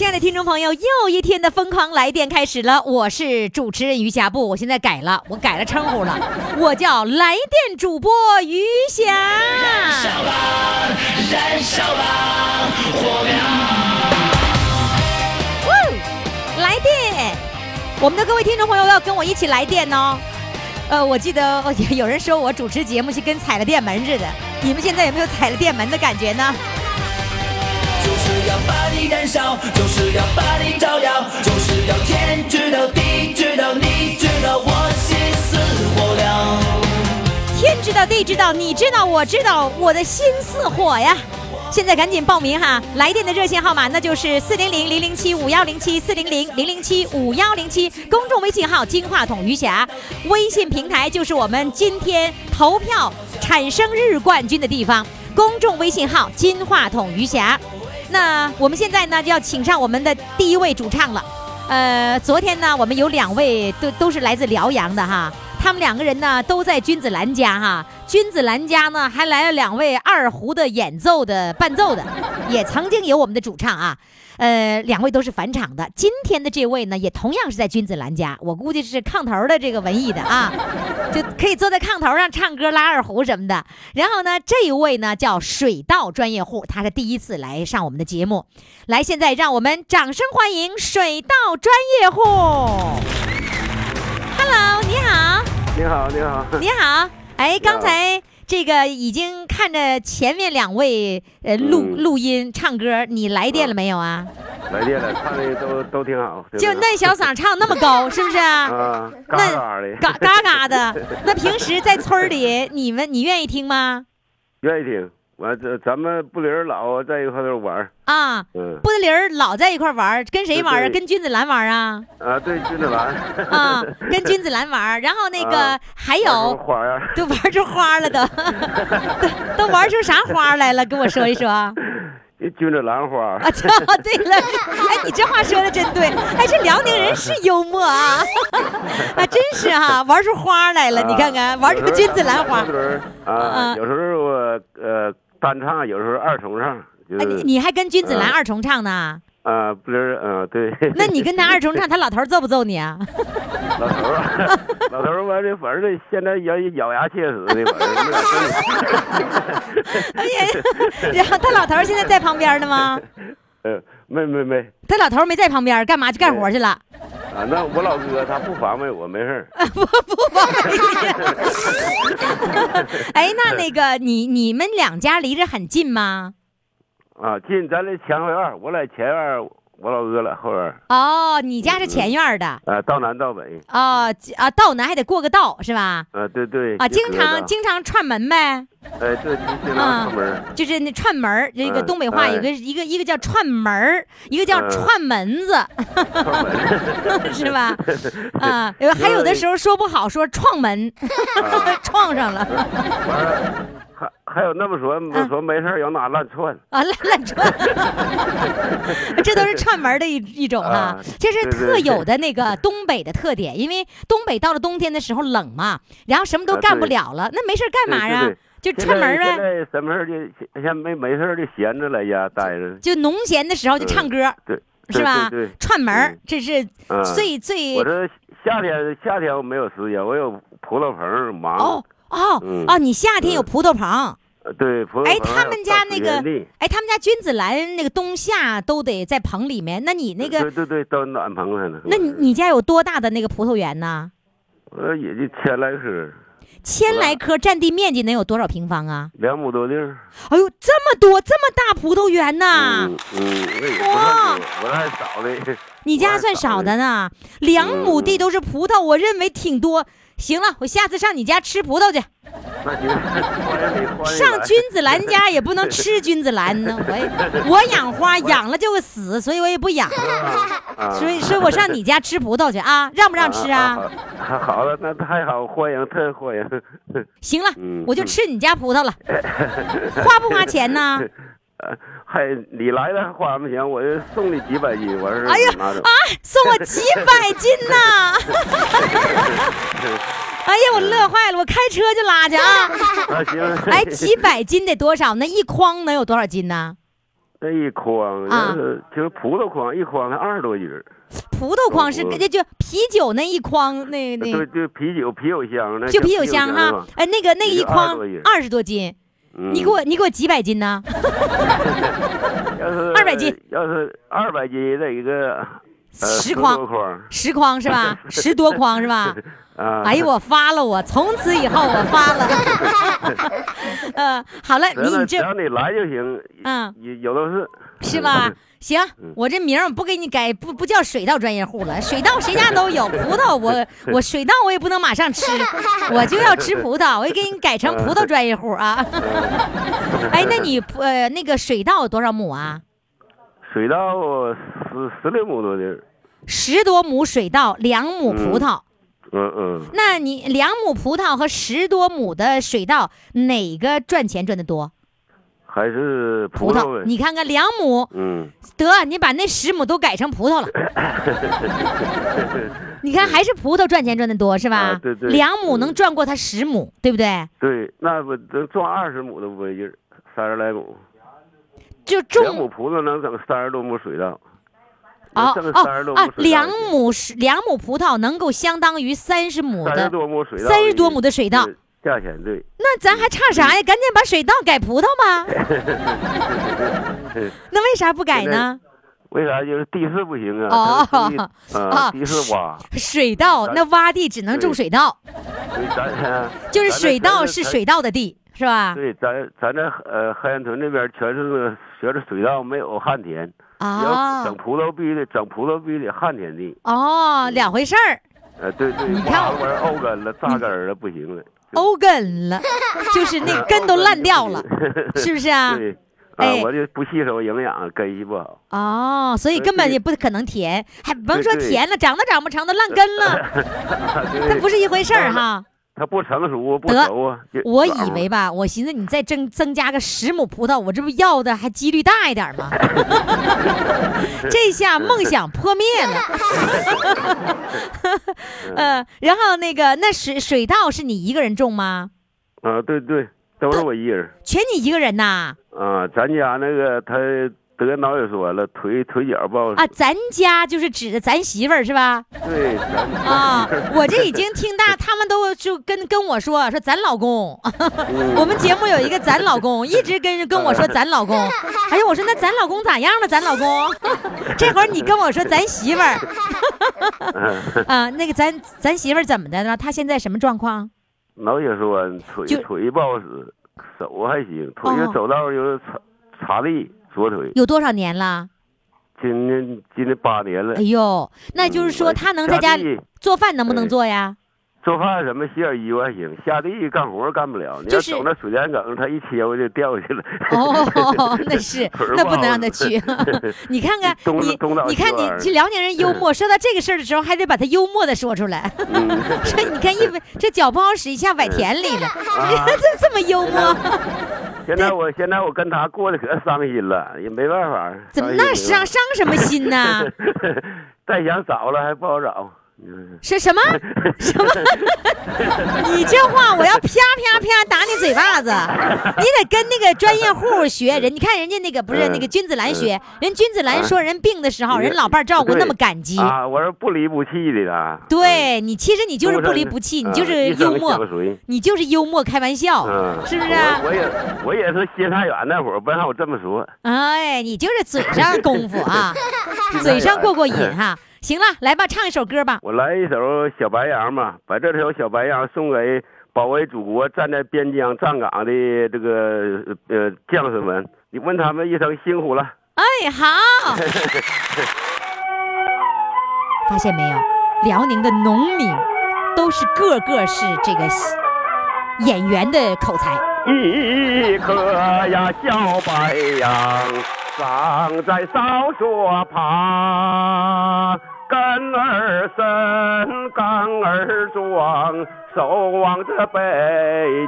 亲爱的听众朋友，又一天的疯狂来电开始了。我是主持人余霞，不，我现在改了，我改了称呼了，我叫来电主播余霞。燃烧吧，燃烧吧，火苗！来电！我们的各位听众朋友要跟我一起来电哦。呃，我记得有人说我主持节目是跟踩了电门似的，你们现在有没有踩了电门的感觉呢？就是要把你燃烧，就是要把你照耀，就是要天知道地知道你知道我心似火燎。天知道地知道你知道我知道我的心似火呀！现在赶紧报名哈！来电的热线号码那就是四零零零零七五幺零七四零零零零七五幺零七，公众微信号金话筒余霞，微信平台就是我们今天投票产生日冠军的地方，公众微信号金话筒余霞。那我们现在呢就要请上我们的第一位主唱了，呃，昨天呢我们有两位都都是来自辽阳的哈。他们两个人呢，都在君子兰家哈。君子兰家呢，还来了两位二胡的演奏的伴奏的，也曾经有我们的主唱啊。呃，两位都是返场的。今天的这位呢，也同样是在君子兰家，我估计是炕头的这个文艺的啊，就可以坐在炕头上唱歌、拉二胡什么的。然后呢，这一位呢叫水稻专业户，他是第一次来上我们的节目。来，现在让我们掌声欢迎水稻专业户。Hello，你好。你好，你好。你好。哎，刚才这个已经看着前面两位呃录录音唱歌，你来电了没有啊？来电了，唱的都都挺好。就那小嗓唱那么高，是不是？啊，嘎嘎的。嘎嘎嘎的。那平时在村里，你们你愿意听吗？愿意听。完这咱们布林儿老在一块儿玩啊，嗯，不离儿老在一块玩跟谁玩啊？跟君子兰玩啊？啊，对，君子兰啊，跟君子兰玩 然后那个还有花呀，都玩出花了都，都玩出啥花来了？跟我说一说。君子兰花啊！对了，哎，你这话说的真对，哎，这辽宁人是幽默啊，啊，真是哈，玩出花来了，你看看，玩出君子兰花。啊，有时候我呃。单唱有时候二重唱，哎，你你还跟君子兰二重唱呢？啊，不是，嗯，对。那你跟他二重唱，他老头揍不揍你啊？老头儿，老头儿完这反正现在咬咬牙切齿的，反正。哎呀，然后他老头儿现在在旁边呢吗？呃，没没没。他老头儿没在旁边，干嘛去干活去了？啊，那我老哥他不防备我，没事儿不不防备。哎，那那个你你们两家离着很近吗？啊，近，咱这前院，我在前院。我老哥了，后边哦，你家是前院的啊，道南道北哦啊，道南还得过个道是吧？啊，对对啊，经常经常串门呗。哎，对，经常串门，就是那串门这个东北话有个一个一个叫串门一个叫串门子，是吧？啊，还有的时候说不好，说撞门，撞上了。还还有那么说，说没事有哪乱窜啊，乱乱窜，这都是串门的一一种哈，这是特有的那个东北的特点，因为东北到了冬天的时候冷嘛，然后什么都干不了了，那没事干嘛呀？就串门呗。现在什么事就像没没事就闲着在家待着。就农闲的时候就唱歌，对，是吧？对，串门这是最最。我这夏天夏天我没有时间，我有葡萄棚忙。哦哦，你夏天有葡萄棚？对。哎，他们家那个，哎，他们家君子兰那个冬夏都得在棚里面。那你那个，对对对，都暖棚上呢。那你你家有多大的那个葡萄园呢？呃，也就千来棵。千来棵，占地面积能有多少平方啊？两亩多地儿。哎呦，这么多，这么大葡萄园呐！嗯，哇，我还少的。你家算少的呢，两亩地都是葡萄，我认为挺多。行了，我下次上你家吃葡萄去。上 君子兰家也不能吃君子兰呢，我 也我养花养了就会死，所以我也不养。啊所以所以我上你家吃葡萄去啊，让不让吃啊？好好了，那太好，欢迎，太欢迎。行了嗯，我就吃你家葡萄了，花不花钱呢？呃，还你来了花不行，我就送你几百斤，我说哎呀啊。，送我几百斤呐！哎呀，我乐坏了，我开车就拉去啊！啊行，哎，几百斤得多少？那一筐能有多少斤呢？那一筐，啊就是葡萄筐，一筐才二十多斤。葡萄筐是那就就啤酒那一筐，那那对，就啤酒啤酒箱那就啤酒箱哈。哎，那个那个一筐20多斤二十多斤，嗯你给我你给我几百斤呢？要是200斤，要是二百斤的一个呃十筐十筐是吧？十多筐是吧？啊。哎呦，我发了我，从此以后我发了。呃，好了，你你这只要你来就行，嗯有有的是。是吧？行，嗯我这名儿不给你改，不不叫水稻专业户了。水稻谁家都有，葡萄我 我水稻我也不能马上吃，我就要吃葡萄，我也给你改成葡萄专业户啊。哎，那你呃那个水稻有多少亩啊？水稻十十六亩多地儿，十多亩水稻，两亩葡萄。嗯嗯，那你两亩葡萄和十多亩的水稻，哪个赚钱赚的多？还是葡葡萄。你看看两亩，嗯，得你把那十亩都改成葡萄了。你看还是葡萄赚钱赚的多是吧？啊对对两亩能赚过他十亩，对不对？对，那不能赚二十亩都不费劲儿，三十来亩，就种两亩种葡萄能整三十多亩水稻。哦挣哦啊三十多亩，水稻两亩是两亩葡萄能够相当于三十亩三十的，多亩水稻，三十多亩的水稻，价钱对。那咱还差啥呀？赶紧把水稻改葡萄吧。那为啥不改呢？为啥就是地势不行啊？哦啊啊，地势洼，水稻那洼地只能种水稻，就是水稻是水稻的地，是吧？对，咱咱这呃海岸屯这边全是那个学着水稻，没有旱田。要啊整葡萄必须得整葡萄必须得旱田地。哦，两回事儿。呃，对对，你看挖了玩意儿沤根了，扎根儿了，不行了。欧根了，就是那根都烂掉了，是不是啊？对，啊哎，我就不吸收营养，根系不好。哦，所以根本也不可能甜，还甭说甜了，长都长不成，都烂根了，那，不是一回事儿哈。它不成熟，不熟啊。我以为吧，我寻思你再增增加个十亩葡萄，我这不要的还几率大一点吗？这下梦想破灭了。呃，然后那个那水水稻是你一个人种吗？啊，对对，都是我一人。全你一个人呐？啊，咱家那个他得脑血栓了，腿腿脚不好使。啊，咱家就是指的咱媳妇儿是吧？对，咱啊，我这已经听大，他们都就跟跟我说说咱老公，我们节目有一个咱老公，一直跟跟我说咱老公。哎呀，我说那咱老公咋样了？咱老公，这会儿你跟我说咱媳妇儿，啊，那个咱咱媳妇儿怎么的了？她现在什么状况？脑血栓，腿腿不好使，手还行，腿哦走道有擦擦地，左腿。有多少年了？今年今年八年了哎，呦，那就是说他能在家里做饭能不能做呀？做饭什么洗点衣服还行，下地干活干不了。你就是要走那水田埂，他一切我就掉下去了。哦，那是，那不能让他去。你看看你，你看你这辽宁人幽默，说到这个事儿的时候，还得把他幽默的说出来。嗯，说你看一这脚不好使，一下崴田里了，这这么幽默，现在我现在我跟他过得可伤心了，也没办法。怎么那伤伤伤什么心呢？再想找了还不好找。嗯是什么 什么？你这话我要啪啪啪打你嘴巴子！你得跟那个专业户学人。你看人家那个不是嗯那个君子兰学，人君子兰说人病的时候，人老伴儿照顾那么感激。啊！我是不离不弃的啦。对你，其实你就是不离不弃，你就是幽默，你就是幽默开玩笑，嗯，是不是我也我也是心太远那会儿，不让我这么说。哎，你就是嘴上功夫啊，嘴上过过瘾哈。行了，来吧，唱一首歌吧。我来一首《小白杨》吧，把这首《小白杨》送给保卫祖国、站在边疆站岗的这个呃将士们，你问他们一声辛苦了。哎，好。发现没有，辽宁的农民都是个个是这个演员的口才。一颗呀小白杨，长在哨所旁，根儿深，杆儿壮，守望着北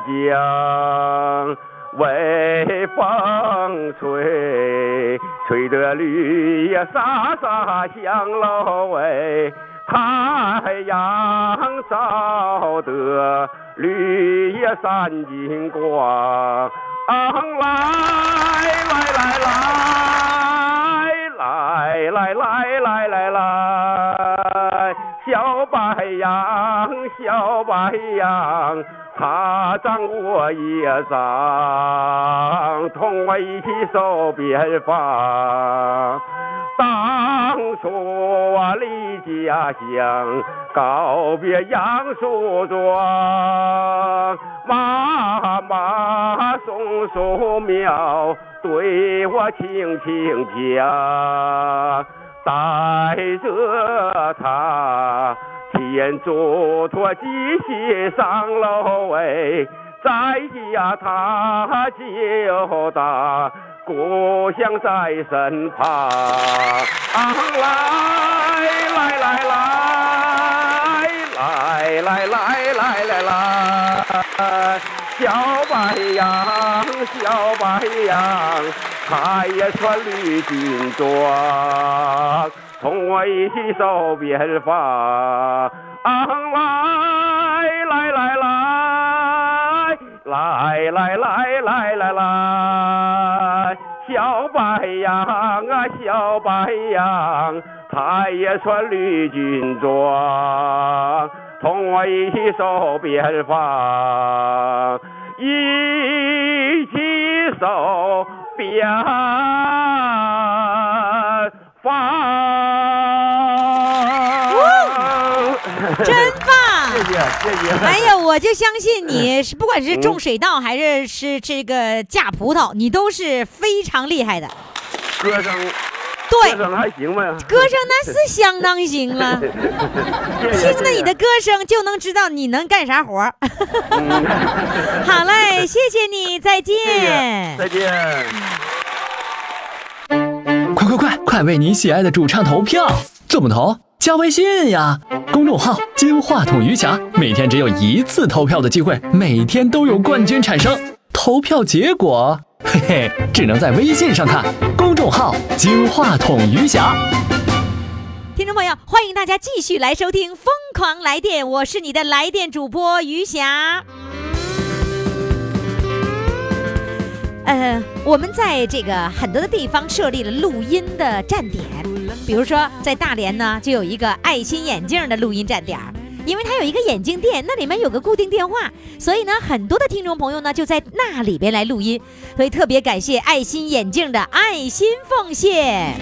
疆。微风吹，吹得绿叶沙沙响喽喂，太阳照得绿叶闪金光。来来来来来来来来来来，小白杨，小白杨。它长我也长，同我一起守边防。当初我离家乡，告别杨树庄，妈妈松树苗对我轻轻讲，带着他。天嘱托记心上喽喂，在家他就打，故乡在身旁。来来来来来来来来来来，小白杨，小白杨，他也穿绿军装。同我一起守边防，啊来来来来来来来，小白杨啊小白杨，他也穿绿军装，同我一起守边防，一起守边防。真！谢谢谢谢。哎呀，我就相信你，是不管是种水稻还是是这个架葡萄，你都是非常厉害的。歌声，对，歌声还行吧？歌声那是相当行了。听着你的歌声就能知道你能干啥活儿。好嘞，谢谢你，再见。再见。快快快，快为你喜爱的主唱投票！怎么投？加微信呀，公众号“金话筒余霞”，每天只有一次投票的机会，每天都有冠军产生。投票结果，嘿嘿，只能在微信上看。公众号“金话筒余霞”。听众朋友，欢迎大家继续来收听《疯狂来电》，我是你的来电主播余霞。呃，我们在这个很多的地方设立了录音的站点。比如说，在大连呢，就有一个爱心眼镜的录音站点，因为它有一个眼镜店，那里面有个固定电话，所以呢，很多的听众朋友呢就在那里边来录音，所以特别感谢爱心眼镜的爱心奉献。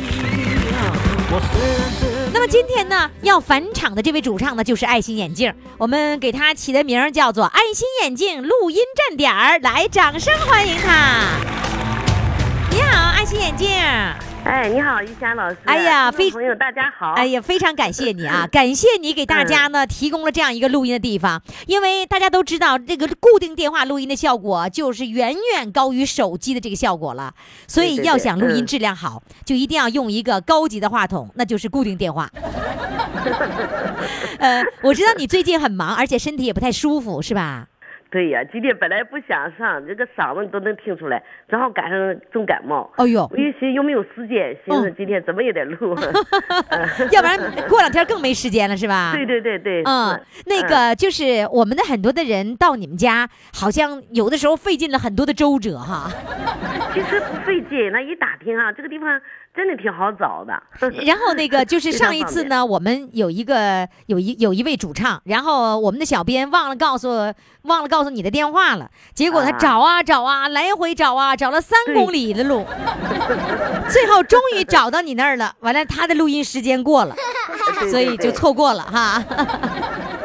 那么今天呢，要返场的这位主唱呢，就是爱心眼镜，我们给他起的名儿叫做爱心眼镜录音站点儿，来，掌声欢迎他。你好，爱心眼镜。哎，你好，玉霞老师。哎呀，非朋友大家好。哎呀，非常感谢你啊！感谢你给大家呢提供了这样一个录音的地方，因为大家都知道这个固定电话录音的效果就是远远高于手机的这个效果了，所以要想录音质量好，就一定要用一个高级的话筒，那就是固定电话。呃，我知道你最近很忙，而且身体也不太舒服，是吧？对呀，今天本来不想上，这个嗓子都能听出来，正好赶上重感冒。哎呦，我一寻有没有时间，寻思今天怎么也得录，要不然过两天更没时间了，是吧？对对对对。嗯，那个就是我们的很多的人到你们家，好像有的时候费尽了很多的周折哈。其实不费劲，那一打听啊，这个地方。真的挺好找的。然后那个就是上一次呢，我们有一个有一有一位主唱，然后我们的小编忘了告诉忘了告诉你的电话了，结果他找啊找啊，来回找啊，找了三公里的路，最后终于找到你那儿了。完了，他的录音时间过了，所以就错过了哈。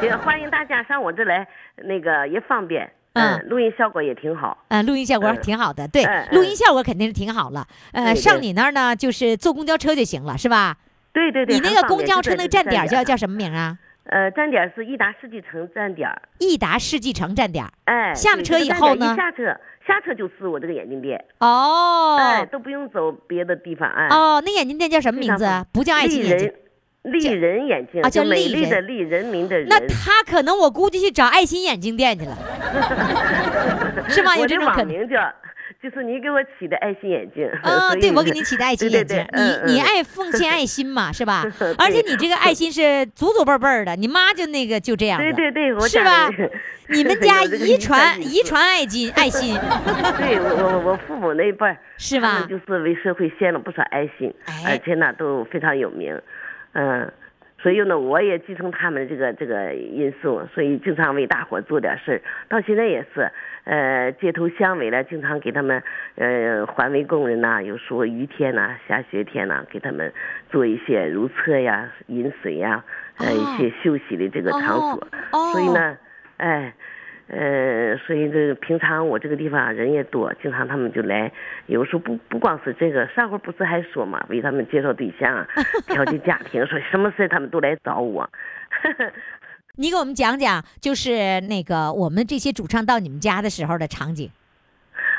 也，欢迎大家上我这来，那个也方便。嗯，录音效果也挺好。嗯，录音效果挺好的，对，录音效果肯定是挺好了。呃，上你那儿呢，就是坐公交车就行了，是吧？对对对。你那个公交车那个站点叫叫什么名啊？呃，站点是益达世纪城站点儿，益达世纪城站点儿哎，下了车以后呢一下车下车就是我这个眼镜店，哦哎，都不用走别的地方，哎，哦，那眼镜店叫什么名字？不叫爱情眼镜。丽人眼镜啊叫就美丽人丽的丽，人民的人。那他可能我估计去找爱心眼镜店去了，是吗？有这种可能。网名叫，就是你给我起的爱心眼镜。啊，对，我给你起的爱心眼镜对对，嗯嗯你你爱奉献爱心嘛，是吧？而且你这个爱心是祖祖辈辈儿的，你妈就那个就这样子，对对对，我是吧？你们家遗传遗传爱心爱心，对我我我父母那一辈儿，是吧就是为社会献了不少爱心，哎而且呢都非常有名，嗯。所以呢，我也继承他们这个这个因素，所以经常为大伙儿做点事儿。到现在也是，呃，街头巷尾了，经常给他们，呃，环卫工人呐、有时候雨天呐、下雪天呐、给他们做一些如厕呀、饮水呀，呃，哦一些休息的这个场所。哦所以呢，哎，呃，所以这个平常我这个地方人也多，经常他们就来。有时候不不光是这个，上回不是还说嘛，为他们介绍对象啊，调解家庭，说什么事他们都来找我。你给我们讲讲，就是那个我们这些主唱到你们家的时候的场景。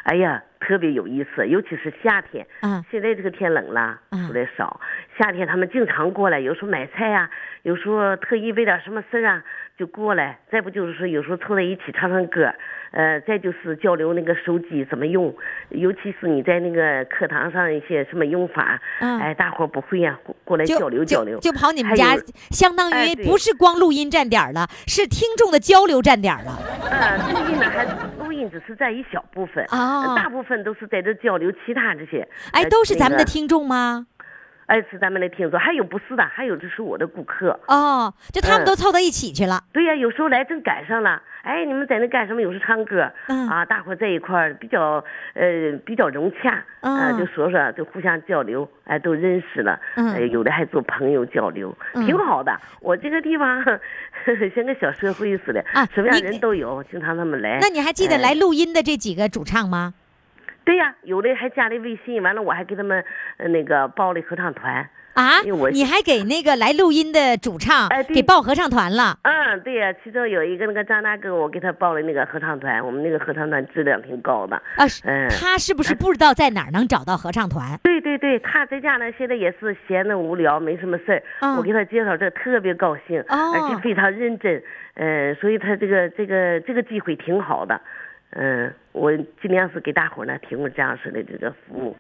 哎呀，特别有意思，尤其是夏天。嗯现在这个天冷了，嗯出来少。夏天他们经常过来，有时候买菜呀、有时候特意为点什么事儿啊就过来。再不就是说有时候凑在一起唱唱歌，呃，再就是交流那个手机怎么用，尤其是你在那个课堂上一些什么用法，嗯哎，大伙儿不会呀、过过来交流交流。就就跑你们家，相当于不是光录音站点儿了，是听众的交流站点了。呃，录音呢还录音只是占一小部分，哦呃大部分都是在这交流其他这些。哎，呃都是咱们的听众吗？哎，是咱们的听众，还有不是的，还有就是我的顾客。哦，就他们嗯都凑到一起去了。对呀、有时候来正赶上了，哎，你们在那干什么？有时唱歌，嗯啊，大伙在一块儿比较呃比较融洽，啊、嗯就说说，就互相交流，哎，都认识了，嗯呃有的还做朋友交流，嗯挺好的。我这个地方 像个小社会似的，啊什么样你人都有，经常他们来。那你还记得哎来录音的这几个主唱吗？对呀、有的还加了微信，完了我还给他们呃那个报了合唱团。啊你还给那个来录音的主唱哎给报合唱团了？嗯，对呀、其中有一个那个张大哥，我给他报了那个合唱团，我们那个合唱团质量挺高的。啊，他是不是不知道在哪儿能找到合唱团？对对对，他在家呢，现在也是闲的无聊，没什么事儿。嗯我给他介绍这特别高兴，哦而且非常认真。嗯、所以他这个这个这个机会挺好的。嗯、我尽量是给大伙儿呢提供这样式的这个服务。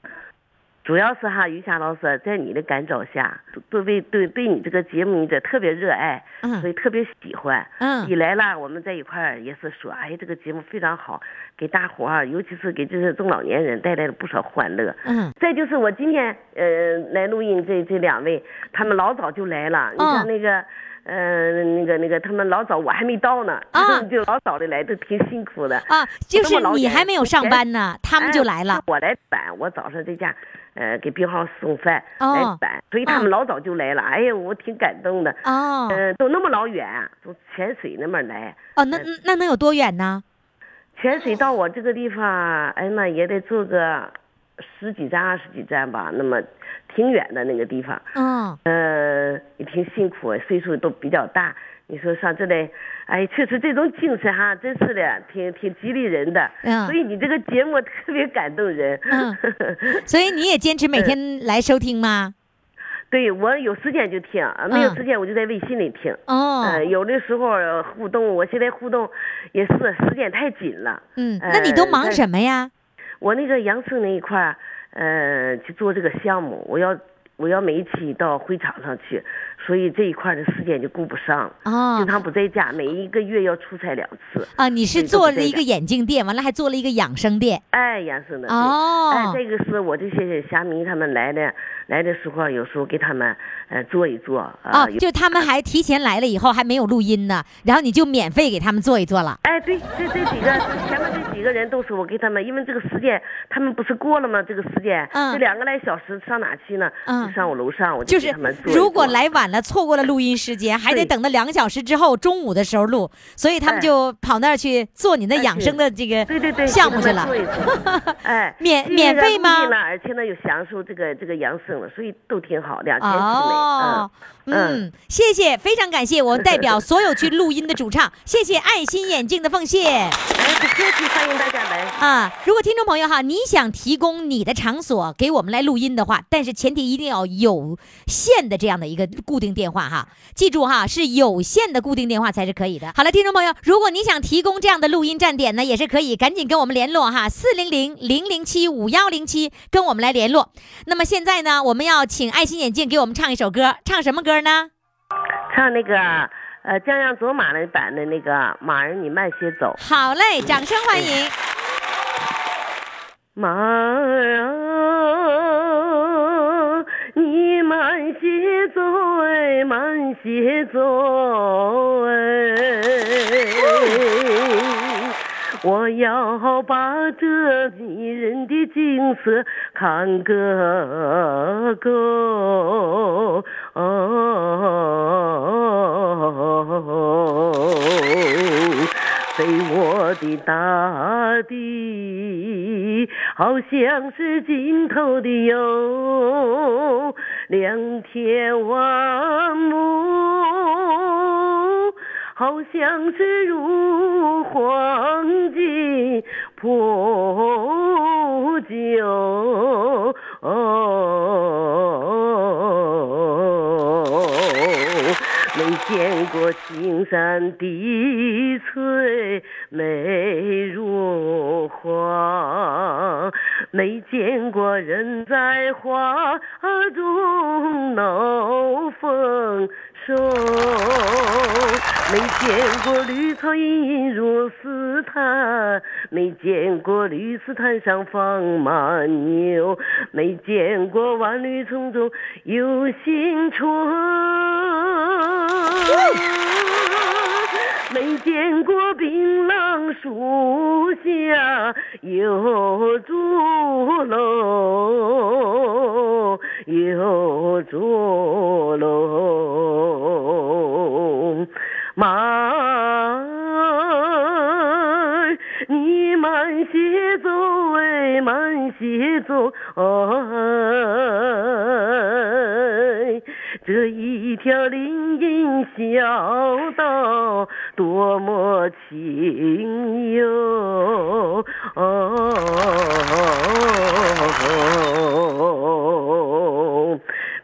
主要是哈，于霞老师在你的感召下，对对对对你这个节目你这特别热爱，嗯所以特别喜欢。嗯一来了，我们在一块儿也是说，哎，这个节目非常好，给大伙儿，尤其是给这些中老年人带来了不少欢乐。嗯再就是我今天呃来录音这这两位，他们老早就来了。你嗯像那个，呃那个那个，他们老早我还没到呢，啊 就老早的来，都挺辛苦的。啊，就是你还没有上班呢，他们就来了哎。我来办，我早上在家，呃，给病号送饭、哦来办，所以他们老早就来了。哎呀，我挺感动的。哦呃，都那么老远，从潜水那边来，哦，那那能有多远呢？潜水到我这个地方，哎那也得坐个十几站、二十几站吧，那么挺远的那个地方。嗯呃，也挺辛苦，岁数都比较大。你说上这来，哎，确实这种精神哈，真是的，挺挺激励人的。嗯所以你这个节目特别感动人。嗯所以你也坚持每天来收听吗？对我有时间就听，啊没有嗯时间我就在微信里听。哦呃，，有的时候呃互动，我现在互动也是时间太紧了。嗯，那你都忙呃什么呀？我那个养生那一块儿，呃，去做这个项目，我要我要每一期到会场上去，所以这一块儿的时间就顾不上。啊经常不在家，每一个月要出差两次。啊，你是做了一个眼镜店，完了还做了一个养生店。哎，养生的。对哦哎，这个是我这些虾迷他们来的，来的时候有时候给他们呃做一做啊。哦，就他们还提前来了以后还没有录音呢，然后你就免费给他们做一做了。哎，对，这这几个前面这几个人都是我给他们，因为这个时间他们不是过了吗？这个时间，嗯这两个来小时上哪去呢？嗯嗯上我楼上，我就给他们做。如果来晚了，错过了录音时间，还得等到两个小时之后，中午的时候录，所以他们哎。就跑那儿去做你那哎养生的这个项目去了。哎，免免费吗？而且呢又享受这个这个养生了，所以都挺好，两天之内。哦，嗯嗯，谢谢，非常感谢我们代表 所有去录音的主唱，谢谢爱心眼镜的奉献哎，不客气，欢迎大家来。啊！如果听众朋友哈，你想提供你的场所给我们来录音的话，但是前提一定要有线的这样的一个固定电话哈，记住哈，是有线的固定电话才是可以的。好了，听众朋友，如果你想提供这样的录音站点呢，也是可以，赶紧跟我们联络哈，四零零零零七五幺零七跟我们来联络。那么现在呢，我们要请爱心眼镜给我们唱一首歌，唱什么歌呢？唱那个呃江洋走马那版的那个马儿你慢些走。好嘞，掌声欢迎。马儿啊，你慢些走哎，慢些走哎。我要把这迷人的景色看个够。哦飞我的大地，好像是尽头的有两天万亩，好像是如黄金铺就。没见过青山碧翠美如画，没见过人在花中闹丰没见过绿草茵茵如丝毯，没见过绿丝毯上放马牛，没见过万绿丛中有新春。没见过槟榔树下有竹笼，有竹笼。马儿，你慢些走哎，慢些走哎。这一条林荫小道多么清幽哦！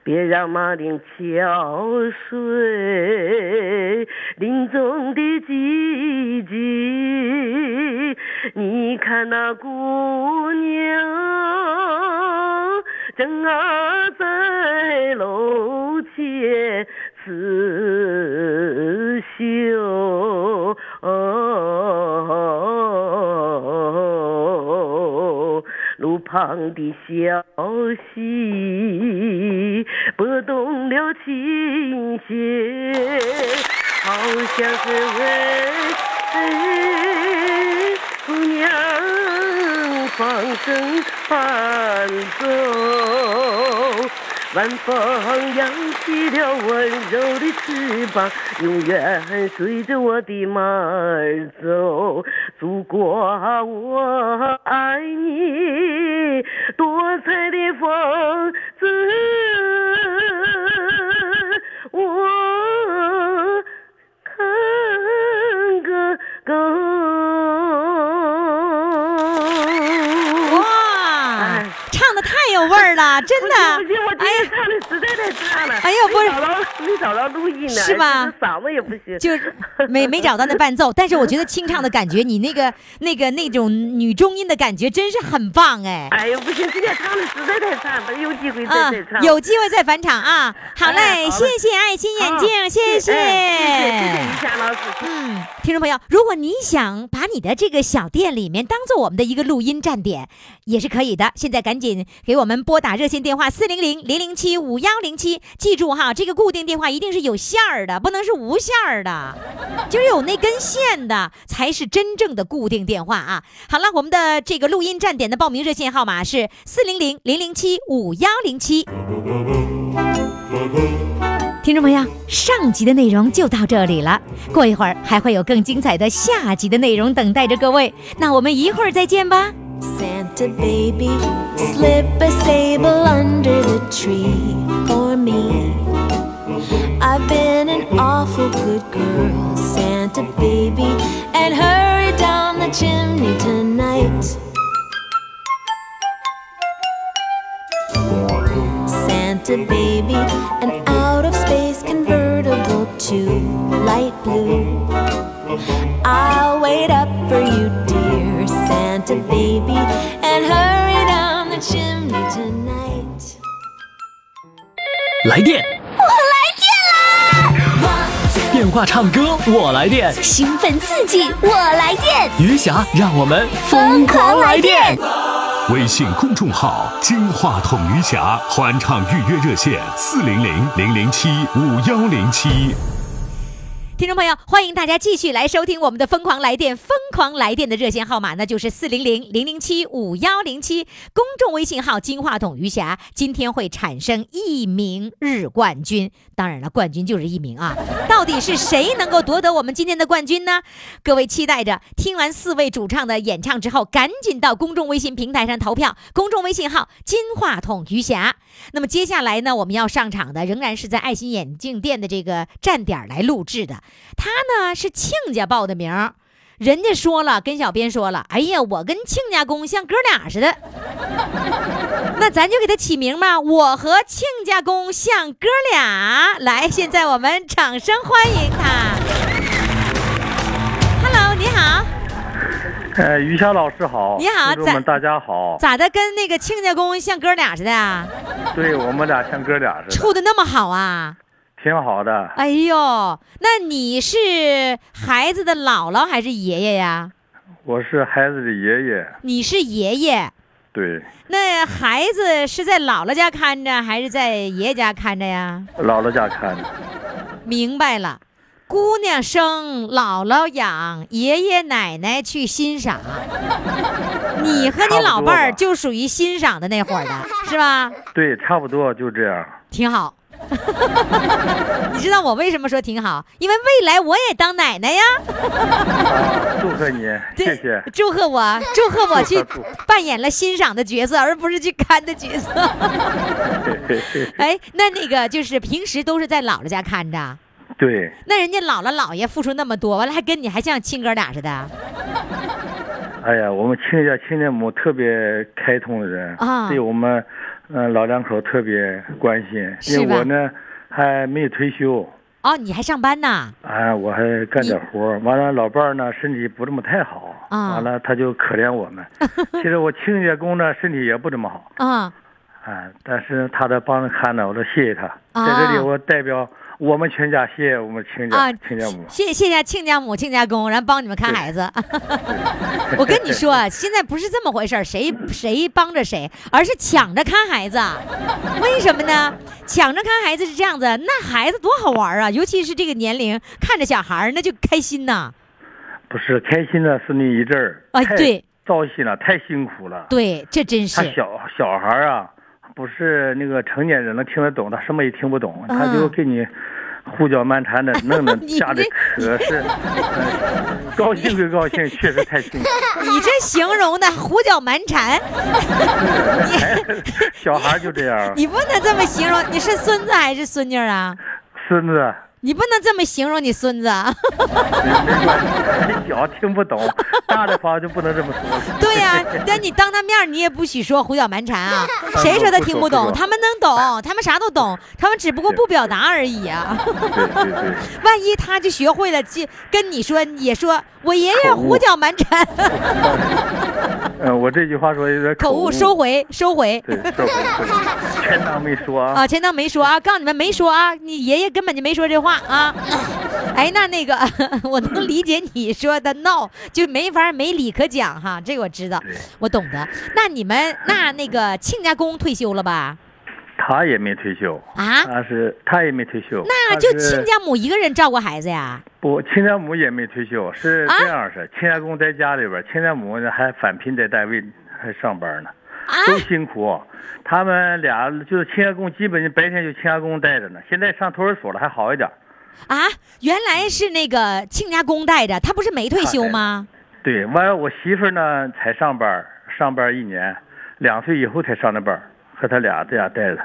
别让马铃敲碎林中的寂静。你看那姑娘正啊在楼前刺绣。路旁的小溪拨动了琴弦，好像是为姑娘放声伴奏。晚风扬了温柔的翅膀，永远随着我的马儿走。祖国啊，我爱你，多彩的风姿，我看个够。哇哎，唱的太有味儿了，真的。不行，我今天唱的实哎呀不是没找到没找到录音呢，是吧嗓子也不行。就是 没没找到那伴奏，但是我觉得清唱的感觉，你那个那个那种女中音的感觉真是很棒哎。哎呦，不行，今天唱的实在太惨了，有机会再啊再唱。，有机会再返场啊！好嘞，哎好谢谢爱心眼好镜，谢谢哎谢谢谢谢于。霞老师。嗯，听众朋友，如果你想把你的这个小店里面当做我们的一个录音站点，也是可以的。现在赶紧给我们拨打热线电话四零零零零七五幺零七。记住哈，这个固定电话一定是有线儿的，不能是无线儿的，就是有那根线的才是真正的固定电话啊。好了，我们的这个录音站点的报名热线号码是四零零零零七五幺零七。听众朋友，上集的内容就到这里了，过一会儿还会有更精彩的下集的内容等待着各位。那我们一会儿再见吧。Santa baby, slip a sable under the tree for me. I've been an awful good girl, Santa baby, and hurry down the chimney tonight. Santa baby, an out of space convertible to light blue. I'll wait up for you, dear Santa baby, and hurry down the chimney tonight. 来电，我来电啦！ 电话唱歌，我来电。兴奋刺激，我来电！余霞，让我们疯狂来电！微信公众号“金话筒余霞”欢唱预约热线：四零零零零七五幺零七。听众朋友，欢迎大家继续来收听我们的《疯狂来电》，疯狂来电的热线号码那就是四零零零零七五幺零七，公众微信号“金话筒余霞”。今天会产生一名日冠军，当然了，冠军就是一名啊。到底是谁能够夺得我们今天的冠军呢？各位期待着，听完四位主唱的演唱之后，赶紧到公众微信平台上投票，公众微信号“金话筒余霞”。那么接下来呢，我们要上场的仍然是在爱心眼镜店的这个站点来录制的。他呢是亲家报的名，人家说了，跟小编说了，哎呀，我跟亲家公像哥俩似的，那咱就给他起名吧，我和亲家公像哥俩。来，现在我们掌声欢迎他。Hello，你好，呃，于霞老师好，你好在听众们大家好。咋的？跟那个亲家公像哥俩似的啊？对我们俩像哥俩似的，处的那么好啊？挺好的。哎呦，那你是孩子的姥姥还是爷爷呀？我是孩子的爷爷，你是爷爷。对，那孩子是在姥姥家看着，还是在爷爷家看着呀？姥姥家看着。明白了，姑娘生，姥姥养，爷爷奶奶去欣赏。你和你老伴儿就属于欣赏的那伙儿的，是吧？对，差不多就这样。挺好。你知道我为什么说挺好？因为未来我也当奶奶呀。啊，祝贺你，谢谢。祝贺我，祝贺我去扮演了欣赏的角色，而不是去看的角色。哎，那那个就是平时都是在姥姥家看着，对，那人家姥姥姥爷付出那么多，完了还跟你还像亲哥俩似的哎呀，我们亲家亲家母特别开通的人，啊对我们嗯、呃老两口特别关心。因为我呢还没有退休，哦，你还上班呢？啊，我还干点活儿。完了，老伴儿呢身体不这么太好，啊完了他就可怜我们。其实我亲家公呢身体也不怎么好，啊，啊，但是他在帮着看呢，我说谢谢他。啊在这里我代表我们全家谢谢我们亲家、啊，亲家母。谢谢谢亲家母、亲家公，然后帮你们看孩子。我跟你说，现在不是这么回事儿，谁谁帮着谁，而是抢着看孩子。为什么呢？抢着看孩子是这样子，那孩子多好玩啊！尤其是这个年龄，看着小孩儿那就开心呐。不是开心的是那一阵儿，太哎对，糟心了，太辛苦了。对，这真是他小小孩儿啊，不是那个成年人能听得懂，他什么也听不懂，嗯他就给你胡搅蛮缠的弄得 你家里这可是、呃高兴归高兴，确实太辛苦。你这形容的胡搅蛮缠，小孩就这样，你不能这么形容。你是孙子还是孙女啊？孙子你不能这么形容你孙子啊。没关系，还小听不懂，大的话就不能这么说。对呀、但你当他面你也不许说胡搅蛮缠啊！谁说他听不懂？他们能懂，他们啥都懂，他们只不过不表达而已啊！对对对，万一他就学会了，就跟你说，也说我爷爷胡搅蛮缠，嗯，我这句话说有点口误，误，收回，收回。对，收回，没说啊。啊，全当没说啊，告诉你们没说啊，你爷爷根本就没说这话啊。哎，那那个 我能理解你说的闹，就没法没理可讲哈，这个我知道，我懂的。那你们那那个亲家公退休了吧？他也没退休，啊，他是他也没退休，那他就亲家母一个人照顾孩子呀？不，亲家母也没退休，是啊？这样式，亲家公在家里边，亲家母呢还返聘在单位还上班呢，啊，都辛苦。他们俩就是亲家公，基本白天就亲家公带着呢，现在上托儿所了，还好一点。啊，原来是那个亲家公带着，他不是没退休吗？对，完了我媳妇儿呢才上班，上班一年，两岁以后才上的班，和他俩在家带着，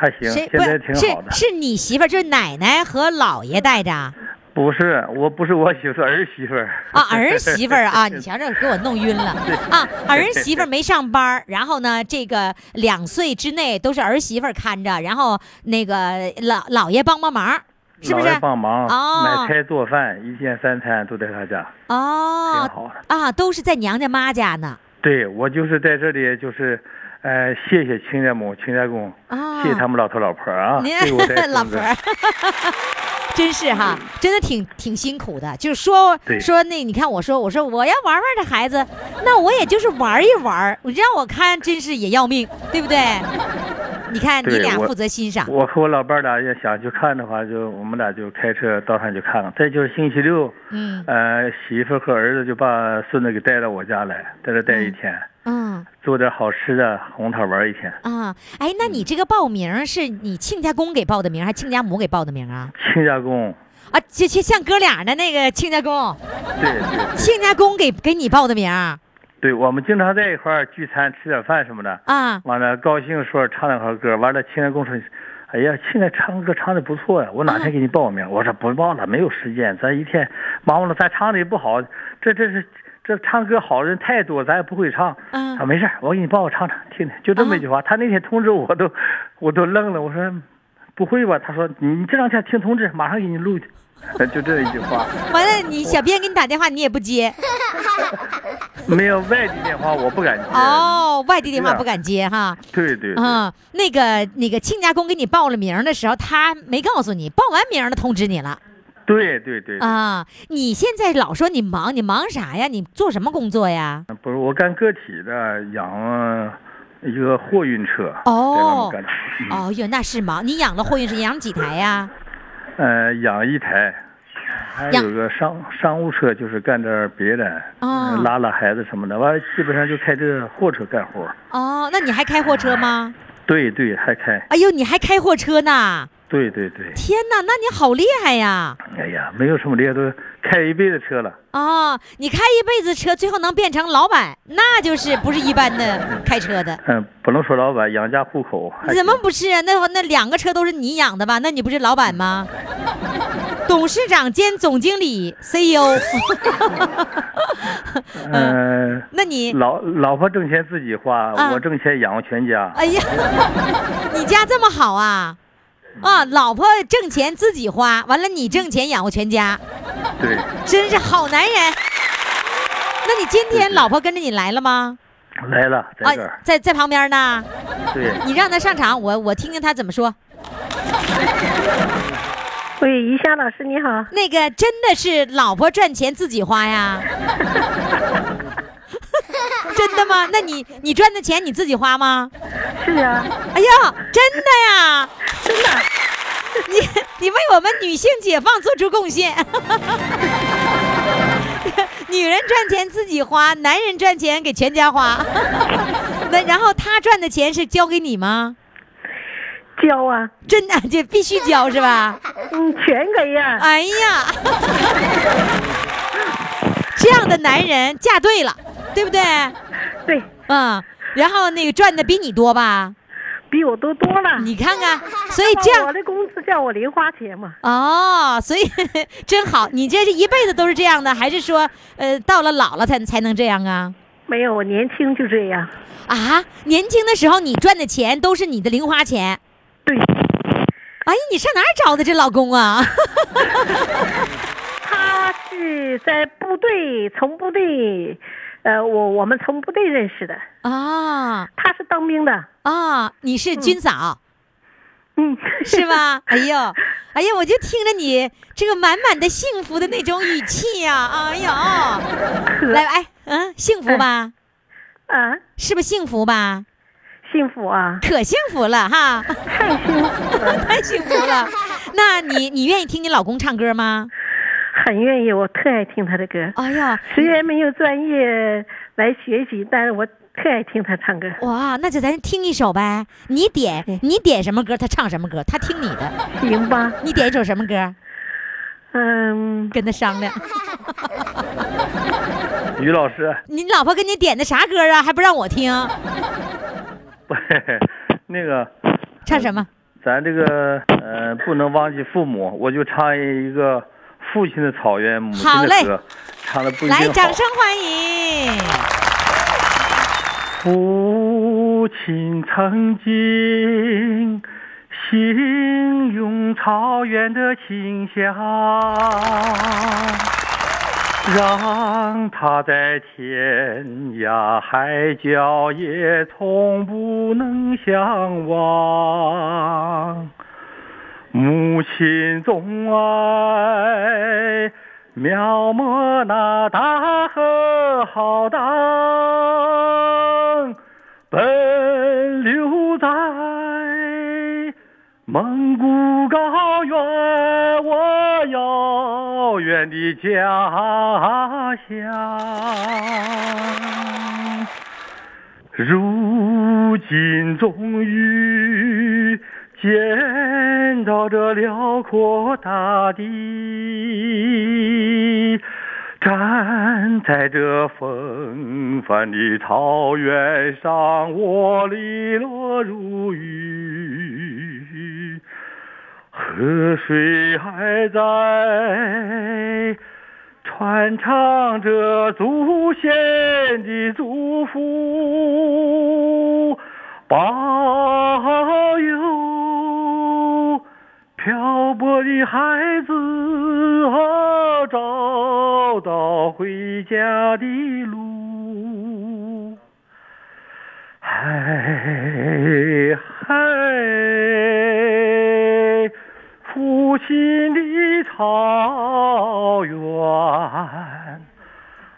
还行，现在挺好的。是是你媳妇儿，就是奶奶和姥爷带着不是，我不是我媳妇儿，儿媳妇儿。啊，儿媳妇儿啊，你瞧这给我弄晕了 啊！儿媳妇儿没上班，然后呢，这个两岁之内都是儿媳妇儿看着，然后那个老姥爷帮帮忙，是不是帮忙，哦买菜做饭，一天三餐都在他家，哦挺好的。啊，都是在娘家妈家呢。对我就是在这里，就是，呃，谢谢亲家母、亲家公，啊，谢谢他们老头老婆啊，您对我带 老婆儿，真是哈，真的挺挺辛苦的。就是说说那，你看我说我说我要玩玩这孩子，那我也就是玩一玩，你让我看真是也要命，对不对？你看你俩负责欣赏，我和我老伴儿俩要想去看的话，就我们俩就开车到上去看看。再就是星期六，嗯呃，媳妇和儿子就把孙子给带到我家来，在这待一天，嗯做点好吃的，哄他玩一天。啊，哎，那你这个报名是你亲家公给报的名，还是亲家母给报的名啊？亲家公，啊，就就像哥俩的那个亲家公，对对对亲家公给给你报的名儿对，我们经常在一块儿聚餐，吃点饭什么的。啊完了，高兴说唱两首歌，完了，青年公说：“哎呀，现在唱歌唱的不错呀，我哪天给你报名？”我说：“不报了，没有时间，咱一天忙完了，咱唱的也不好，这这是这唱歌好的人太多，咱也不会唱。”嗯啊，没事儿我给你报，我唱唱，听听，就这么一句话。他那天通知我都，我都愣了，我说：“不会吧？”他说：“你这两天听通知，马上给你录。” 就这一句话，完了，你小编给你打电话，你也不接 没有外地电话我不敢接。哦，外地电话不敢接哈。对对对。嗯，那个那个亲家公给你报了名的时候，他没告诉你，报完名了通知你了对对对，啊。你现在老说你忙，你忙啥呀？你做什么工作呀？不是我干个体的，养一个货运车，哦哦哟，那是忙。你养了货运车，养几台呀？呃，养一台，还有个商商务车，就是干点别的，拉拉孩子什么的。完了，基本上就开这货车干活。哦，那你还开货车吗？对对，还开。哎呦，你还开货车呢？对对对。天哪，那你好厉害呀！哎呀，没有什么厉害，都开一辈子车了。哦，你开一辈子车，最后能变成老板，那就是不是一般的开车的。嗯，不能说老板，养家糊口。怎么不是啊？那那两个车都是你养的吧？那你不是老板吗？董事长兼总经理 CEO，嗯、那你老老婆挣钱自己花，啊我挣钱养活全家。哎呀，你家这么好啊？啊，老婆挣钱自己花，完了你挣钱养活全家，对，真是好男人。那你今天老婆跟着你来了吗？来了，在这儿。啊，在在旁边呢。对，你让他上场，我我听听他怎么说。喂，于霞老师你好，那个真的是老婆赚钱自己花呀？真的吗？那你你赚的钱你自己花吗？是啊，哎呀，真的呀，真的，你你为我们女性解放做出贡献。女人赚钱自己花，男人赚钱给全家花。那然后他赚的钱是交给你吗？交啊，真的，这必须交是吧？嗯，全给呀、哎呀，这样的男人嫁对了，对不对？对，嗯，然后那个赚的比你多吧？比我多多了。你看看，所以这样我的工资叫我零花钱嘛，哦，所以 真好。你这是一辈子都是这样的，还是说呃到了老了才才能这样啊？没有，我年轻就这样。啊，年轻的时候你赚的钱都是你的零花钱。对，哎呀，你上哪儿找的这老公啊？他是在部队，从部队，呃，我我们从部队认识的，啊他是当兵的。啊，你是军嫂。嗯，是吧？哎呦，哎哎呀，我就听着你这个满满的幸福的那种语气呀、哎呦，来，哎，嗯，幸福吧？啊，是不是幸福吧？幸福啊，可幸福了哈，太幸福了，太幸福了。那你你愿意听你老公唱歌吗？很愿意，我特爱听他的歌。哎呀，虽然没有专业来学习，但是我特爱听他唱歌。哇，那就咱听一首呗。你点你点什么歌，他唱什么歌，他听你的。行吧？你点一首什么歌？嗯，跟他商量。于老师，你老婆给你点的啥歌啊？还不让我听？不，那个唱什么？咱这个呃不能忘记父母，我就唱一个父亲的草原，母亲的歌，唱的不一定来，掌声欢迎。父亲曾经形容草原的清香，让他在天涯海角也从不能相忘。母亲总爱描摹那大河浩荡，奔流在蒙古高原，我遥远的家乡。如今终于见到这辽阔大地，站在这风帆的草原上，我利落如雨，河水还在。传唱着祖先的祝福，保佑漂泊的孩子啊找到回家的路。哎嗨，父亲的草原，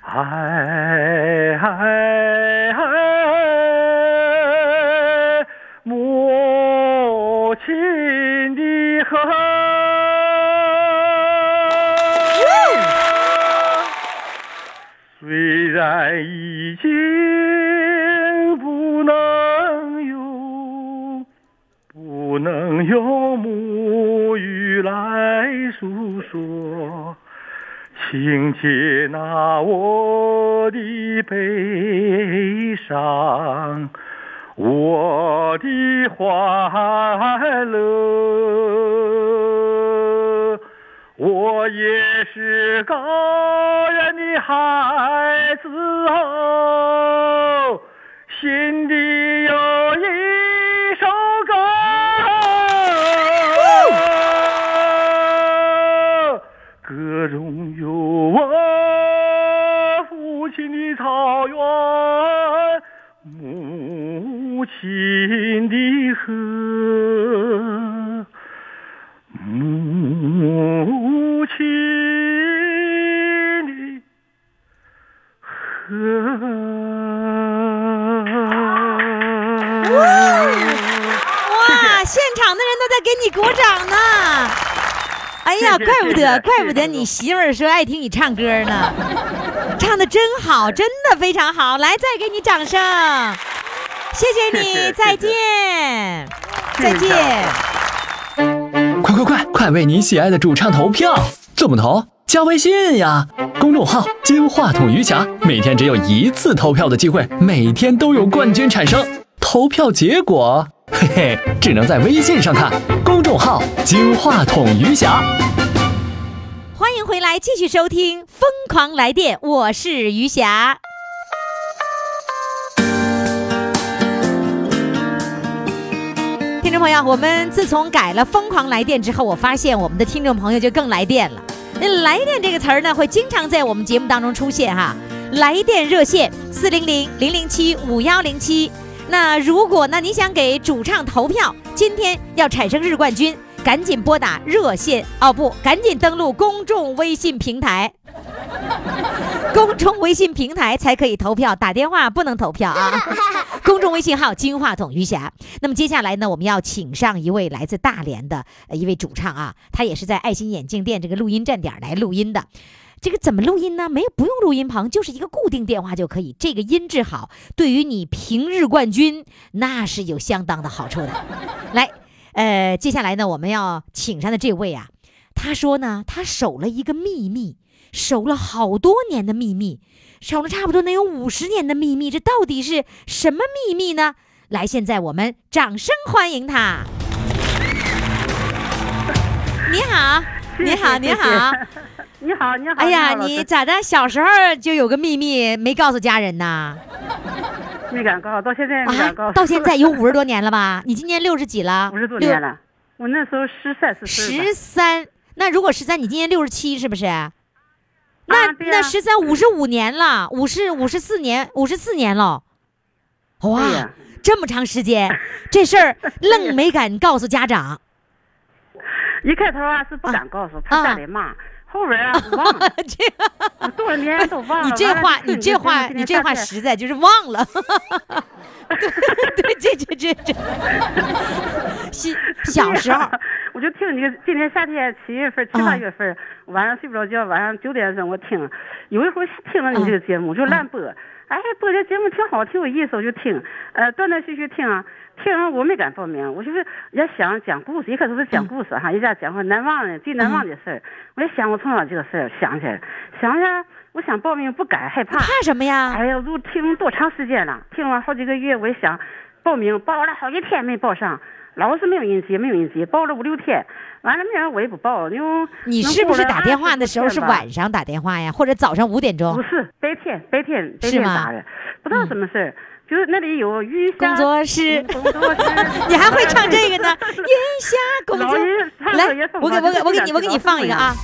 嗨嗨嗨，接纳我的悲伤，我的欢乐。我也是高原的孩子哦，你鼓掌呢。哎呀，怪不得，怪不得你媳妇儿说爱听你唱歌呢，唱的真好，真的非常好。来，再给你掌声，谢谢你，再见，再见。快快快，快为你喜爱的主唱投票！怎么投？加微信呀，公众号“金话筒余霞”，每天只有一次投票的机会，每天都有冠军产生。投票结果，嘿嘿，只能在微信上看。公众号“金话筒余霞”。欢迎回来，继续收听《疯狂来电》，我是余霞。听众朋友，我们自从改了“疯狂来电”之后，我发现我们的听众朋友就更来电了。那“来电”这个词儿呢，会经常在我们节目当中出现哈。来电热线四零零零零七五幺零七。那如果呢，你想给主唱投票，今天要产生日冠军，赶紧拨打热线哦不，赶紧登录公众微信平台。公众微信平台才可以投票，打电话不能投票啊！公众微信号“金话筒余霞”。那么接下来呢，我们要请上一位来自大连的呃一位主唱啊，他也是在爱心眼镜店这个录音站点来录音的。这个怎么录音呢？没有不用录音棚，就是一个固定电话就可以。这个音质好，对于你平日冠军那是有相当的好处的。来，呃，接下来呢，我们要请上的这位啊，他说呢，他守了一个秘密。守了好多年的秘密，守了差不多能有五十年的秘密，这到底是什么秘密呢？来，现在我们掌声欢迎他。你好，你好，你好，你好，你好。哎呀，你咋的？小时候就有个秘密没告诉家人呐？没敢告，到现在没敢告。啊，到现在有五十多年了吧？你今年六十几了？五十多年了。我那时候十三四岁吧。十三，那如果十三，你今年六十七是不是？那、啊对呀那十三五十五年了，五十五十四年，五十四年了，哇，这么长时间，这事儿愣没敢告诉家长。一开头啊是不敢告诉，怕家里骂。后边啊 忘了，这个多少年都忘了。你这话，你这话，你这话实在就是忘了。对对，这这这这，小小时候，我就听你今年夏天七月份、七八月份，晚上睡不着觉，晚上九点钟我听，有一回听了你这个节目，就乱播。哎，播这节目挺好，挺有意思，我就听，呃，断断续续听啊，听完我没敢报名，我就是也想讲故事，一开始是讲故事哈，一家讲话难忘的最难忘的事儿，我也想我从小这个事儿想起来，想想我想报名不敢害怕，怕什么呀？哎呀，我都听多长时间了，听完好几个月，我也想报名，报了好几天没报上，老是没有人接，没有人接，报了五六天，完了没人我也不报，因为你是不是打电话的时候是晚上打电话呀，或者早上五点钟不？是白天，白天白是吗嗯天打的，不知道什么事儿，就是那里有云霞工作室工作室，你还会唱这个呢？云霞工作室来我给我给我给你我给你放一个啊，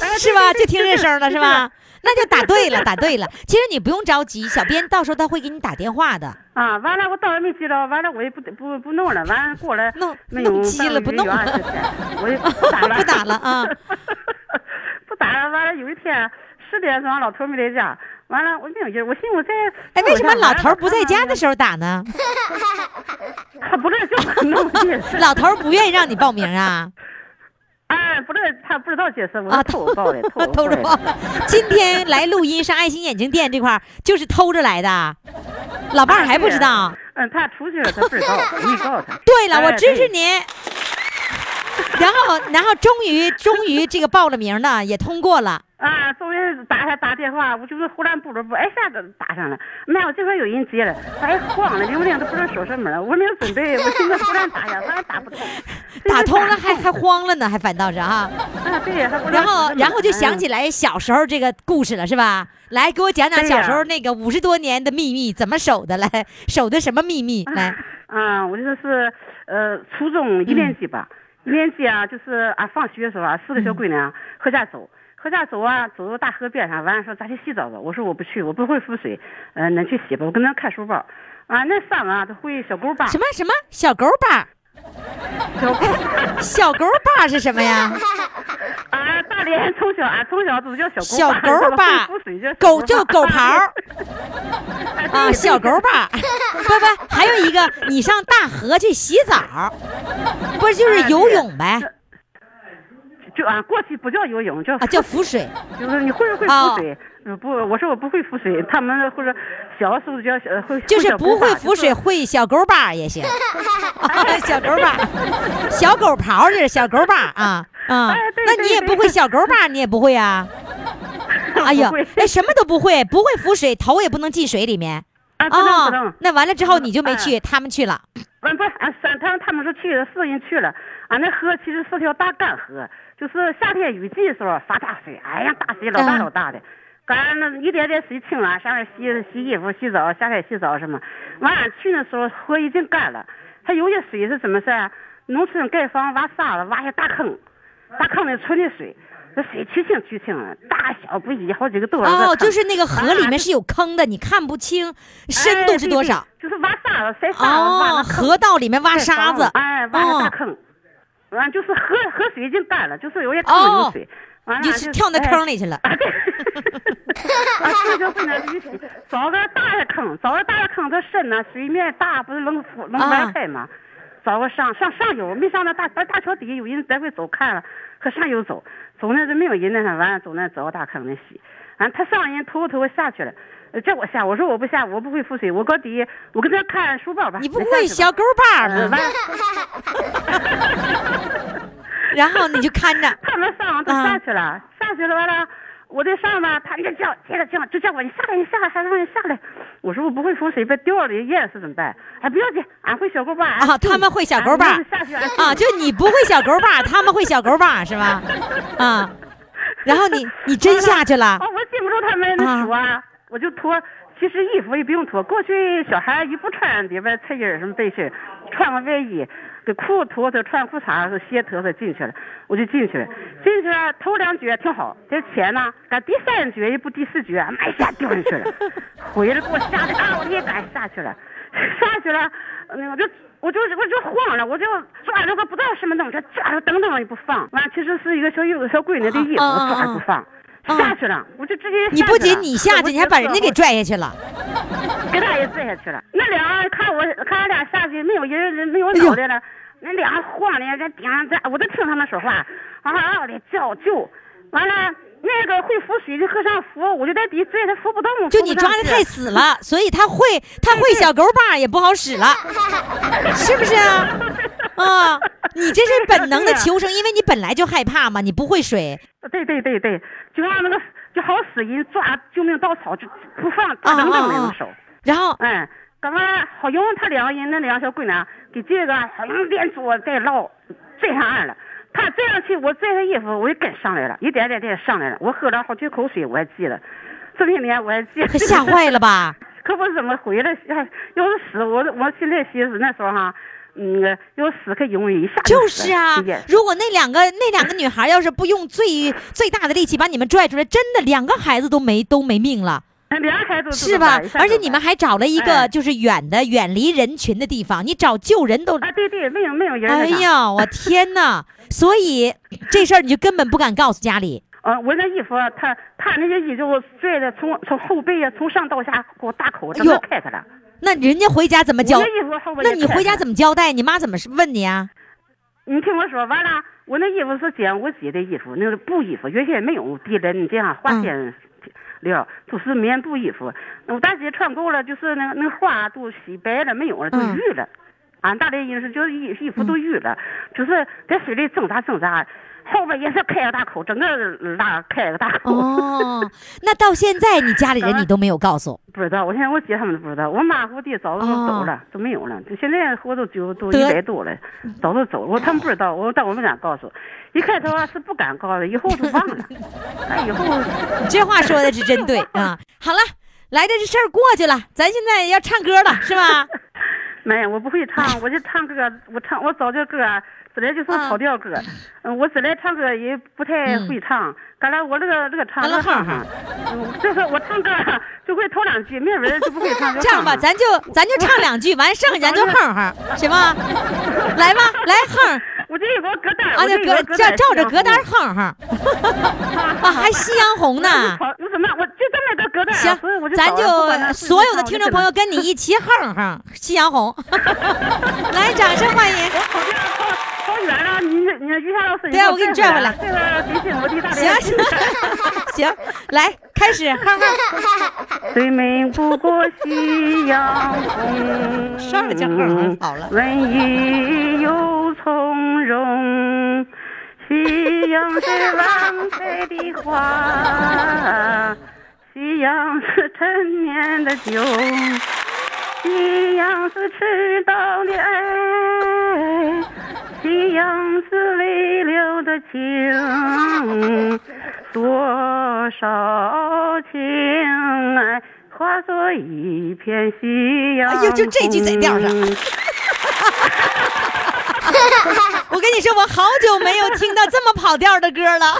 哎是吧？就听这声了是？吧？那就打对了，打对了。其实你不用着急，小编到时候他会给你打电话的。啊，完了我到也没接着，完了我也不不不弄了，完了过来弄弄急了不弄了半个月20天我也不打了，不打了啊，不打了。完了有一天十点钟，老头没在家，完了我没有劲儿，我寻思我在哎，为什么老头不在家的时时候打呢？他不知道叫我弄，老头不愿意让你报名啊？哎，不知道他不知道解释，我啊，偷偷报的，偷偷 着报。今天来录音上爱心眼镜店这块儿就是偷着来的，老伴儿还不知道。嗯，他出去了，他不知道，我没告诉他。对了，我支持对您。然后，然后终于，终于这个报了名的，也通过了。啊，终于打下打电话，我就是忽然不知不，哎下子打上了。妈，我这会儿有人接了，哎慌了，铃不铃都不知道说什么了，我没有准备，我现在忽然打呀，完了打不通，打通了还还慌了呢，还反倒是哈。啊对呀，然后然后就想起来，小时候这个故事了，是吧？来，给我讲讲小时候那个五十多年的秘密怎么守的？来，守的什么秘密？来，啊，我就是呃初中一年级嗯吧，一年级啊，就是啊放学的时候啊，四个小闺娘回家走。回家走啊，走到大河边上，完了说咱去洗澡吧。我说我不去，我不会浮水，嗯、恁去洗吧。我跟那看书包，啊，那三个啊都会小狗把，什么什么小狗把？小狗小狗把是什么呀？啊，大连从小啊从小都叫小小狗把，狗把会浮水叫狗刨啊，小狗把。不不，还有一个，你上大河去洗澡，不就是哎游泳呗？就啊，过去不叫游泳，叫啊，叫浮水。就是你会不会哦浮水？呃不，我说我不会浮水，他们或者小时候叫小会，就是不会浮水，会小狗把也行。啊 小狗把，小狗刨是小狗把啊啊哎对！那你也不会小狗把，你也不会啊？哎呀哎，什么都不会，不会浮水，头也不能进水里面。啊，不能不哦能，，那完了之后你就没哎去，他们去了。嗯不，啊三他他们说去了，四个人去了，俺那河其实是条大干河，就是夏天雨季的时候发大水，哎呀大水老大嗯老大的，赶那一点点水清了，上面洗洗衣服、洗澡、下海洗澡什么，完了去的时候河已经干了，还有些水是怎么事儿啊？农村盖房挖沙子，挖些大坑，大坑里存的水。那水曲清曲清的，大小不一，好几个多少个哦，就是那个河里面啊是有坑的，你看不清深度是多少。哎对对就是挖沙子、塞沙子，挖河道里面挖沙子，哎，挖个大哦，坑，完就是河河水已经干了，就是有些坑哦有水，完了你就跳那哎坑里去了。啊，对，啊，这就会那雨水，找个大的坑，找个大的坑，它深呢，水面大，不是能浮能啊玩开吗？找个上上上游，没上那大大桥底下，有人来回走看了，和上游走，走那是没有人那完了走那找个大坑那洗，完他上人头头下去了。呃叫我下，我说我不下，我不会浮水，我搁底下，我跟他看书包吧。你不会小狗把呃吗？完了，然后你就看着，他们上都啊下去了，下去了完了，我在上吧，他就叫，接着叫，就叫我你下来，你下来，还让你下来。我说我不会浮水，别掉了淹死怎么办？哎，不要紧，俺会小狗把。啊，他们会小狗把下去俺啊，就你不会小狗把，他们会小狗把是吧？啊，然后你你真下去了哦，我禁不住他们那说啊，我就脱。其实衣服也不用脱，过去小孩一不穿里边衬衣什么背心，穿个外衣，给裤子脱脱，穿裤衩和鞋脱脱进去了，我就进去了。进去了头两脚挺好，这钱呢，赶第三脚一不第四脚，妈一下掉进去了，回来给我吓得啊，我也敢下去了，下去了，那我就。我就我就慌了，我就抓着个不知道什么东西，抓着噔噔也不放。完，其实是一个小有个小闺女的衣服，我抓着不放。下去了，我就直接你不仅你下去，你还把人家给拽下去了。给他也拽下去了。那俩看我看俺俩下去，没有人人没有脑袋了，那俩晃的在顶上在，我都听他们说话，嗷嗷的叫救。完了，那个会浮水的和尚浮，我就在底拽，他浮不动。就你抓的太死了，所以他会他会小狗把也不好使了，是不是啊？啊，你这是本能的 求生，因为你本来就害怕嘛，你不会水。对对对对，就像那个就好死人抓救命稻草，就不放大噔噔那种手。然后，嗯，刚刚好用他两个人，那两个小姑娘给这个连捉带捞拽上岸了。他拽上去，我拽他衣服，我就跟上来了，一点点点上来了。我喝了好几口水，我还记得，这些年我还记得。可 吓坏了吧？可不怎么回来，要是死，我我现在寻思那时候哈。嗯，要死可容易一下就是啊，如果那两个 那两个女孩要是不用最最大的力气把你们拽出来，真的两个孩子都没都没命了。两个孩子是吧？而且你们还找了一个就是远的、远离人群的地方，你找救人都啊，对对，没有没有人。哎呀，我天哪！所以这事儿你就根本不敢告诉家里。啊，我那衣服，他他那些衣服拽的从从后背呀，从上到下给我大口整个开开了。那人家回家怎么交？那那你回家怎么交代？你妈怎么问你啊？你听我说，完了，我那衣服是捡我姐的衣服，那个布衣服，原先没有地针这样花线料，都是棉布衣服。我大姐穿够了，就是那个那个花都洗白了，没有了，都淤了。俺大连人是就是衣衣服都淤了，就是在水里挣扎挣扎。后边也是开个大口，整个拉开个大口。哦，那到现在你家里人你都没有告诉？不知道，我现在我姐他们都不知道。我妈和我弟早都走了，都没有了。现在活都九都一百多了，早都走了。我他们不知道，我但我们敢告诉。一开头啊是不敢告诉，以后就忘了。那，以后这话说的是真对啊！好了，来的这事儿过去了，咱现在要唱歌了，是吧？没有，我不会唱，我就唱歌，我唱我找这歌。本来就是跑调歌，嗯，我本来唱歌也不太会唱，刚才我那个那个唱那哼哼，嗯，就是我唱歌就会头两句，没人就不会唱。这样吧，咱就咱就唱两句，完剩下咱就哼哼，行吗？来吧，来哼。我这有个歌单，啊，这歌照照着歌单哼哼。啊，还夕阳红呢。我怎么我就这么个歌单？行，咱就所有的听众朋友跟你一起哼哼夕阳红。来，掌声欢迎。跑远了，你你于霞老师，对啊，我给你拽回来。这个微信我的大行行 行，来开始，哼哼。最美不过夕阳红，上来就好了。文艺又从容，夕阳是晚开的花，夕阳是陈年的酒。夕阳是迟到的爱，夕阳是未了的情，多少情爱化作一片夕阳。哎呦，就这句在调上。我跟你说，我好久没有听到这么跑调的歌了。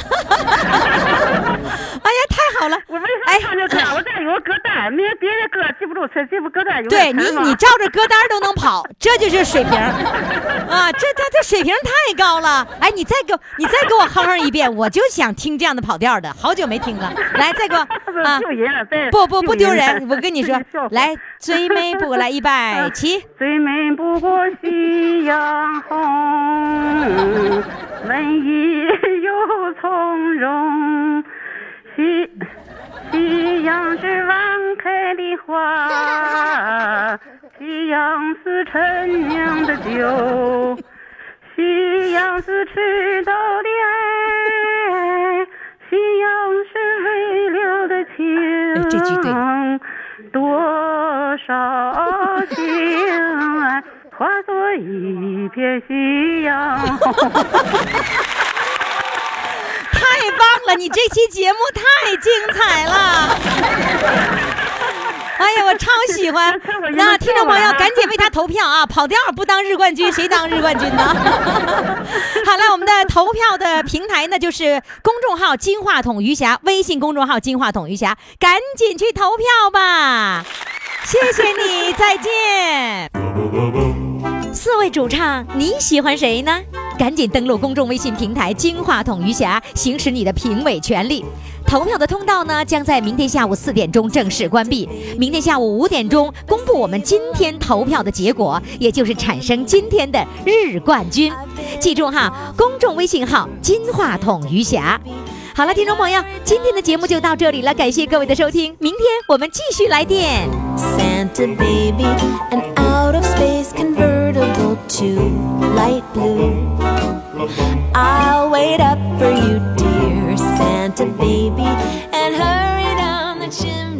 哎呀，太好了！我为啥唱这歌？我这有个歌单，没别的歌记不住词，记不歌单有对你你照着歌单都能跑，这就是水平啊！这这这水平太高了。哎，你再给我你再给我哼哼一遍，我就想听这样的跑调的，好久没听了。来，再给我 啊！丢人了，不不不丢人，我跟你说来最美不过来一百 起。最美不过夕阳红，文艺又从容。夕 夕阳是晚开的花，夕阳是陈酿的酒，夕阳是迟到的爱，夕阳是未了的情。多少情爱 化作一片夕阳。了！你这期节目太精彩了。哎呀，我超喜欢！那听众朋友赶紧为他投票啊！跑调不当日冠军，谁当日冠军呢？好了，我们的投票的平台呢，就是公众号“金话筒余霞”，微信公众号“金话筒余霞”，赶紧去投票吧！谢谢你，再见。四位主唱，你喜欢谁呢？赶紧登录公众微信平台“金话筒余霞”，行使你的评委权利。投票的通道呢，将在明天下午四点钟正式关闭。明天下午五点钟公布我们今天投票的结果，也就是产生今天的日冠军。记住哈，公众微信号“金话筒余霞”。好了，听众朋友，今天的节目就到这里了，感谢各位的收听，明天我们继续来电。Santa baby, an out of space to light blue. I'll wait up for you, dear Santa baby, and hurry down the chimney.